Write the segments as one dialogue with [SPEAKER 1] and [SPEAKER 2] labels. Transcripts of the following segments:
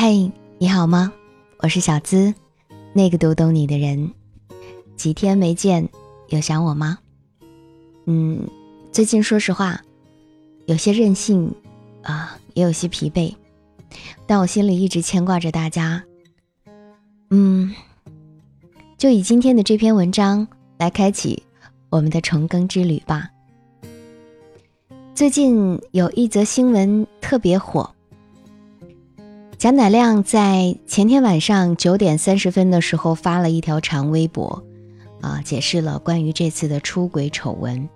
[SPEAKER 1] 嘿，你好吗？我是小资，那个读懂你的人。几天没见，有想我吗？嗯，最近说实话，有些任性啊，也有些疲惫，但我心里一直牵挂着大家。嗯，就以今天的这篇文章来开启我们的重更之旅吧。最近有一则新闻特别火。贾乃亮在前天晚上九点三十分的时候发了一条长微博，啊，解释了关于这次的出轨丑闻。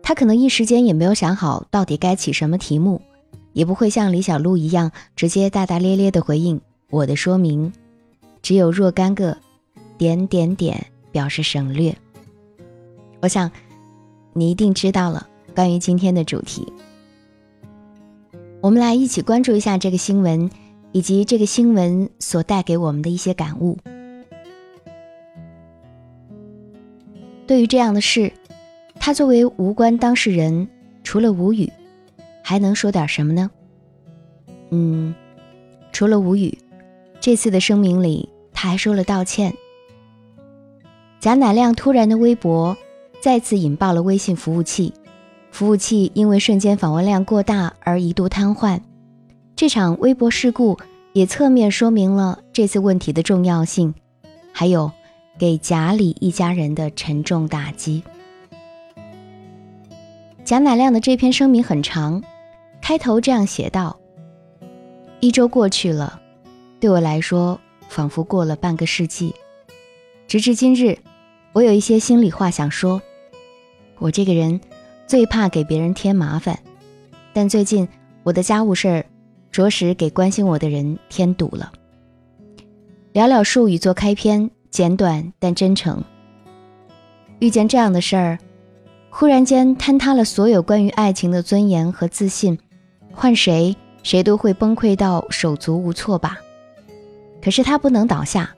[SPEAKER 1] 他可能一时间也没有想好到底该起什么题目，也不会像李小璐一样直接大大咧咧的回应我的说明，只有若干个点点点表示省略。我想你一定知道了关于今天的主题。我们来一起关注一下这个新闻，以及这个新闻所带给我们的一些感悟。对于这样的事，他作为无关当事人，除了无语，还能说点什么呢？嗯，除了无语，这次的声明里他还说了道歉。贾乃亮突然的微博，再次引爆了微信服务器。服务器因为瞬间访问量过大而一度瘫痪，这场微博事故也侧面说明了这次问题的重要性，还有给贾李一家人的沉重打击。贾乃亮的这篇声明很长，开头这样写道：“一周过去了，对我来说仿佛过了半个世纪。直至今日，我有一些心里话想说，我这个人。”最怕给别人添麻烦，但最近我的家务事儿，着实给关心我的人添堵了。寥寥数语做开篇，简短但真诚。遇见这样的事儿，忽然间坍塌了所有关于爱情的尊严和自信，换谁谁都会崩溃到手足无措吧。可是他不能倒下，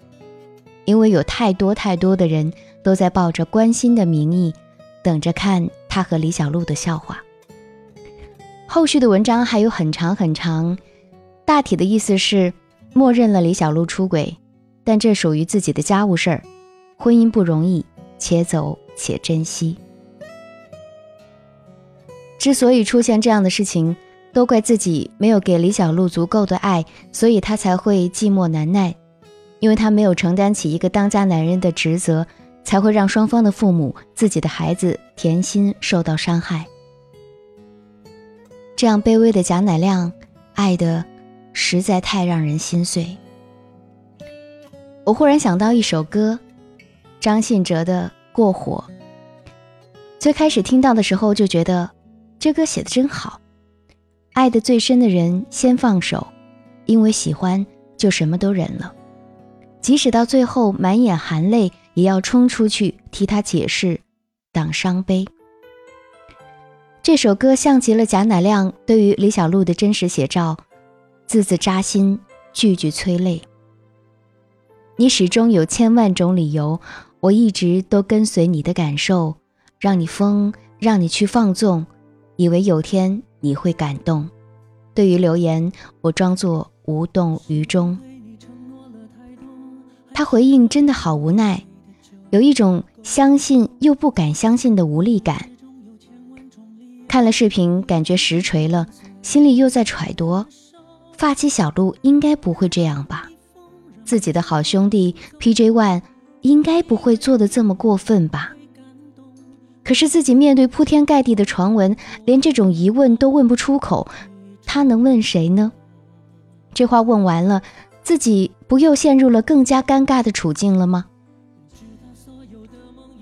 [SPEAKER 1] 因为有太多太多的人都在抱着关心的名义，等着看。他和李小璐的笑话。后续的文章还有很长很长，大体的意思是默认了李小璐出轨，但这属于自己的家务事儿，婚姻不容易，且走且珍惜。之所以出现这样的事情，都怪自己没有给李小璐足够的爱，所以他才会寂寞难耐，因为他没有承担起一个当家男人的职责。才会让双方的父母、自己的孩子甜心受到伤害。这样卑微的贾乃亮，爱的实在太让人心碎。我忽然想到一首歌，张信哲的《过火》。最开始听到的时候就觉得，这歌写的真好。爱的最深的人先放手，因为喜欢就什么都忍了，即使到最后满眼含泪。也要冲出去替他解释，挡伤悲。这首歌像极了贾乃亮对于李小璐的真实写照，字字扎心，句句催泪。你始终有千万种理由，我一直都跟随你的感受，让你疯，让你去放纵，以为有天你会感动。对于留言，我装作无动于衷。他回应真的好无奈。有一种相信又不敢相信的无力感。看了视频，感觉实锤了，心里又在揣度：发妻小鹿应该不会这样吧？自己的好兄弟 PJ One 应该不会做的这么过分吧？可是自己面对铺天盖地的传闻，连这种疑问都问不出口，他能问谁呢？这话问完了，自己不又陷入了更加尴尬的处境了吗？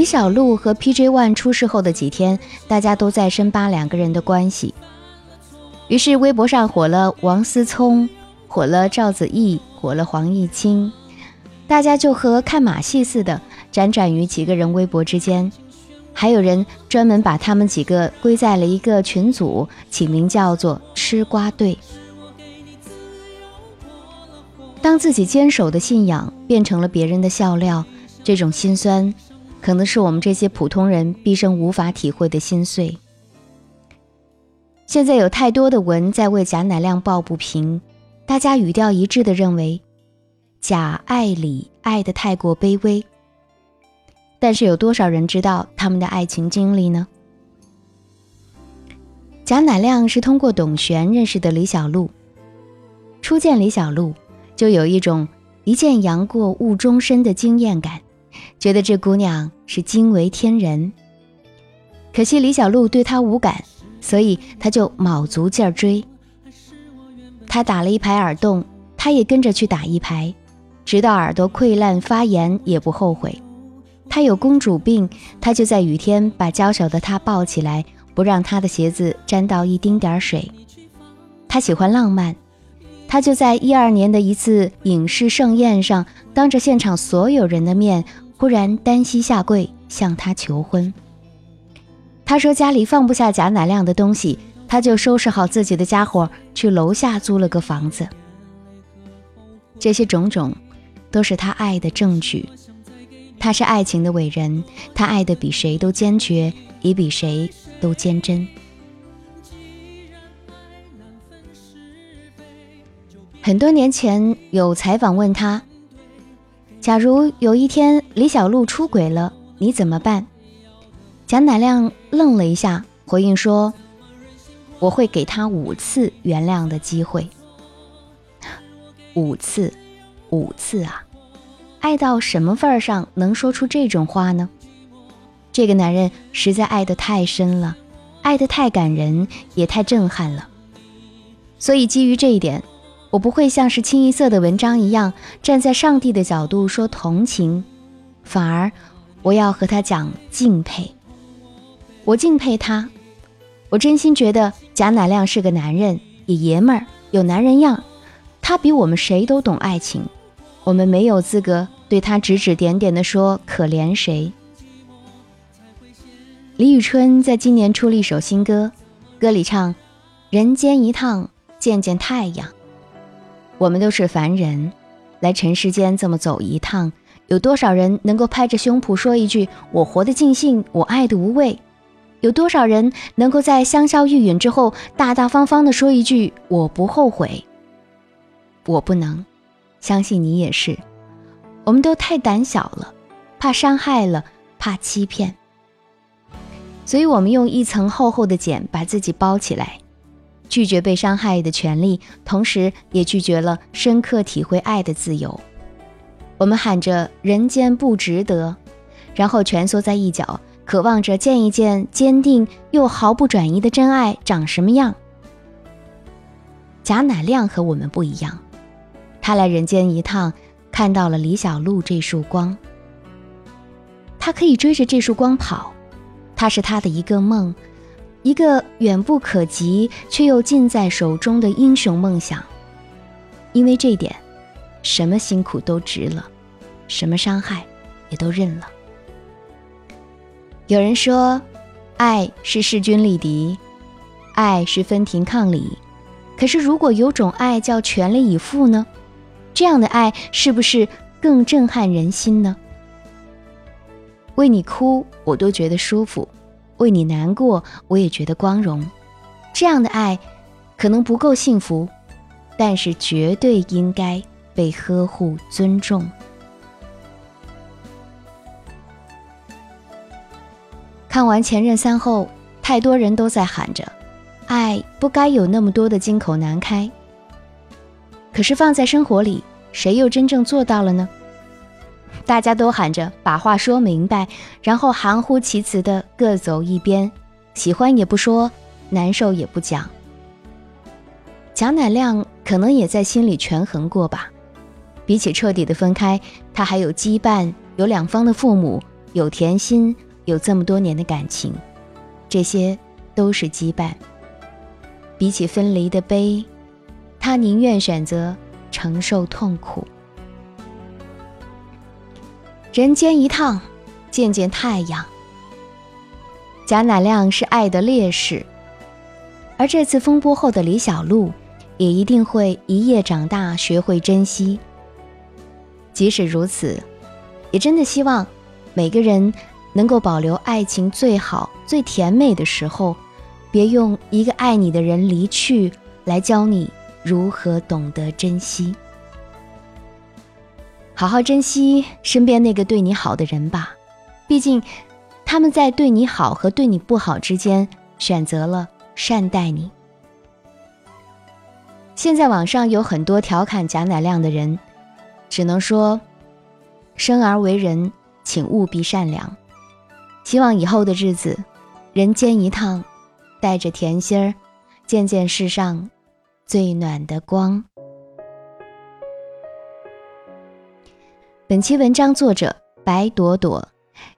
[SPEAKER 1] 李小璐和 PJ One 出事后的几天，大家都在深扒两个人的关系。于是微博上火了王思聪，火了赵子毅，火了黄毅清。大家就和看马戏似的，辗转于几个人微博之间。还有人专门把他们几个归在了一个群组，起名叫做“吃瓜队”。当自己坚守的信仰变成了别人的笑料，这种心酸，可能是我们这些普通人毕生无法体会的心碎。现在有太多的文在为贾乃亮抱不平，大家语调一致的认为，贾爱李爱得太过卑微。但是有多少人知道他们的爱情经历呢？贾乃亮是通过董璇认识的李小璐，初见李小璐。就有一种一见杨过误终身的惊艳感，觉得这姑娘是惊为天人。可惜李小璐对他无感，所以他就卯足劲儿追。他打了一排耳洞，他也跟着去打一排，直到耳朵溃烂发炎也不后悔。他有公主病，他就在雨天把娇小的她抱起来，不让她的鞋子沾到一丁点水。他喜欢浪漫。他就在一二年的一次影视盛宴上，当着现场所有人的面，忽然单膝下跪向她求婚。他说家里放不下贾乃亮的东西，他就收拾好自己的家伙，去楼下租了个房子。这些种种，都是他爱的证据。他是爱情的伟人，他爱的比谁都坚决，也比谁都坚贞。很多年前有采访问他：“假如有一天李小璐出轨了，你怎么办？”贾乃亮愣了一下，回应说：“我会给他五次原谅的机会。五次，五次啊！爱到什么份儿上能说出这种话呢？这个男人实在爱得太深了，爱得太感人，也太震撼了。所以基于这一点。”我不会像是清一色的文章一样站在上帝的角度说同情，反而我要和他讲敬佩。我敬佩他，我真心觉得贾乃亮是个男人，也爷们儿，有男人样。他比我们谁都懂爱情，我们没有资格对他指指点点的说可怜谁。李宇春在今年出了一首新歌，歌里唱：“人间一趟，见见太阳。”我们都是凡人，来尘世间这么走一趟，有多少人能够拍着胸脯说一句“我活得尽兴，我爱的无畏”？有多少人能够在香消玉殒之后，大大方方的说一句“我不后悔”？我不能，相信你也是。我们都太胆小了，怕伤害了，怕欺骗，所以我们用一层厚厚的茧把自己包起来。拒绝被伤害的权利，同时也拒绝了深刻体会爱的自由。我们喊着“人间不值得”，然后蜷缩在一角，渴望着见一见坚定又毫不转移的真爱长什么样。贾乃亮和我们不一样，他来人间一趟，看到了李小璐这束光。他可以追着这束光跑，他是他的一个梦。一个远不可及却又近在手中的英雄梦想，因为这点，什么辛苦都值了，什么伤害也都认了。有人说，爱是势均力敌，爱是分庭抗礼。可是，如果有种爱叫全力以赴呢？这样的爱是不是更震撼人心呢？为你哭，我都觉得舒服。为你难过，我也觉得光荣。这样的爱，可能不够幸福，但是绝对应该被呵护、尊重。看完《前任三》后，太多人都在喊着：“爱不该有那么多的金口难开。”可是放在生活里，谁又真正做到了呢？大家都喊着把话说明白，然后含糊其辞的各走一边，喜欢也不说，难受也不讲。贾乃亮可能也在心里权衡过吧，比起彻底的分开，他还有羁绊，有两方的父母，有甜心，有这么多年的感情，这些都是羁绊。比起分离的悲，他宁愿选择承受痛苦。
[SPEAKER 2] 人间一趟，见见太阳。贾乃亮是爱的烈士，而这次风波后的李小璐，也一定会一夜长大，学会珍惜。即使如此，也真的希望每个人能够保留爱情最好、最甜美的时候，别用一个爱你的人离去来教你如何懂得珍惜。好好珍惜身边那个对你好的人吧，毕竟他们在对你好和对你不好之间选择了善待你。现在网上有很多调侃贾乃亮的人，只能说：生而为人，请务必善良。希望以后的日子，人间一趟，带着甜心儿，见见世上最暖的光。本期文章作者白朵朵，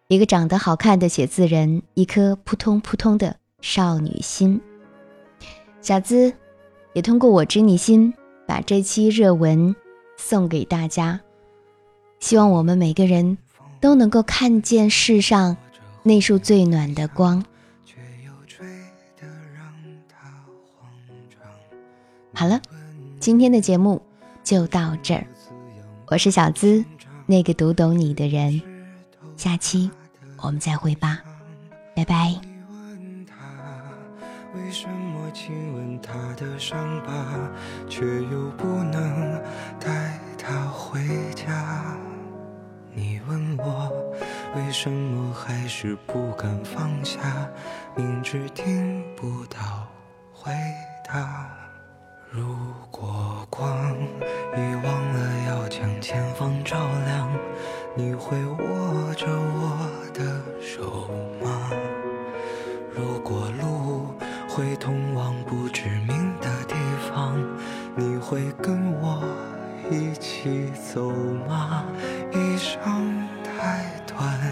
[SPEAKER 2] 一个长得好看的写字人，一颗扑通扑通的少女心。小资也通过我知你心，把这期热文送给大家。希望我们每个人都能够看见世上那束最暖的光。好了，今天的节目就到这儿，我是小资。那个读懂你的人，下期我们再会吧，拜拜。为什么亲吻他的伤疤，却又不能带他回家？你问我为什么还是不敢放下，明知听不到回答。如果光遗忘了要将前方照亮，你会握着我的手吗？如果路会通往不知名的地方，你会跟我一起走吗？一生太短，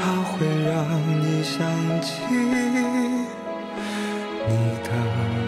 [SPEAKER 2] 它会让你想起你的。